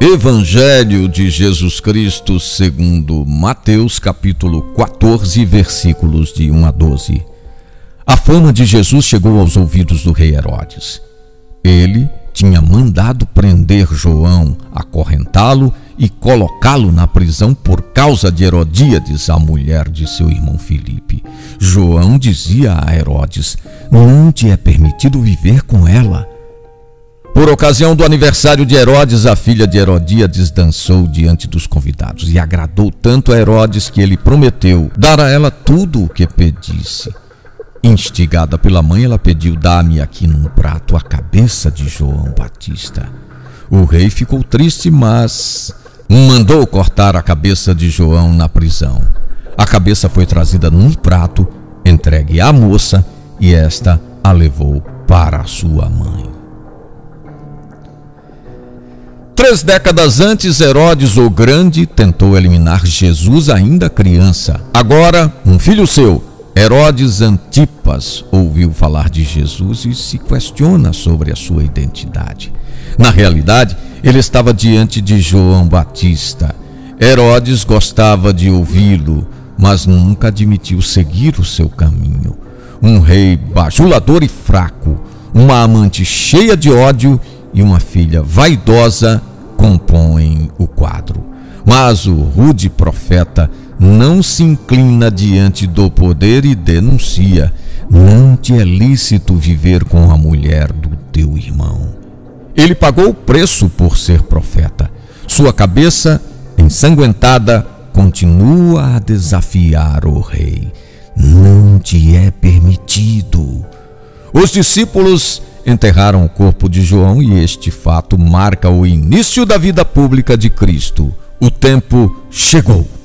Evangelho de Jesus Cristo, segundo Mateus, capítulo 14, versículos de 1 a 12. A fama de Jesus chegou aos ouvidos do rei Herodes. Ele tinha mandado prender João, acorrentá-lo e colocá-lo na prisão por causa de Herodíades, a mulher de seu irmão Filipe. João dizia a Herodes: Não te é permitido viver com ela. Por ocasião do aniversário de Herodes, a filha de Herodíades dançou diante dos convidados e agradou tanto a Herodes que ele prometeu dar a ela tudo o que pedisse. Instigada pela mãe, ela pediu: Dá-me aqui num prato a cabeça de João Batista. O rei ficou triste, mas mandou cortar a cabeça de João na prisão. A cabeça foi trazida num prato, entregue à moça, e esta a levou para sua mãe. Três décadas antes, Herodes o Grande tentou eliminar Jesus ainda criança. Agora, um filho seu, Herodes Antipas, ouviu falar de Jesus e se questiona sobre a sua identidade. Na realidade, ele estava diante de João Batista. Herodes gostava de ouvi-lo, mas nunca admitiu seguir o seu caminho. Um rei bajulador e fraco, uma amante cheia de ódio e uma filha vaidosa compõem o quadro. Mas o rude profeta não se inclina diante do poder e denuncia: Não te é lícito viver com a mulher do teu irmão. Ele pagou o preço por ser profeta. Sua cabeça, ensanguentada, continua a desafiar o rei. Não te é permitido. Os discípulos enterraram o corpo de João e este fato marca o início da vida pública de Cristo. O tempo chegou.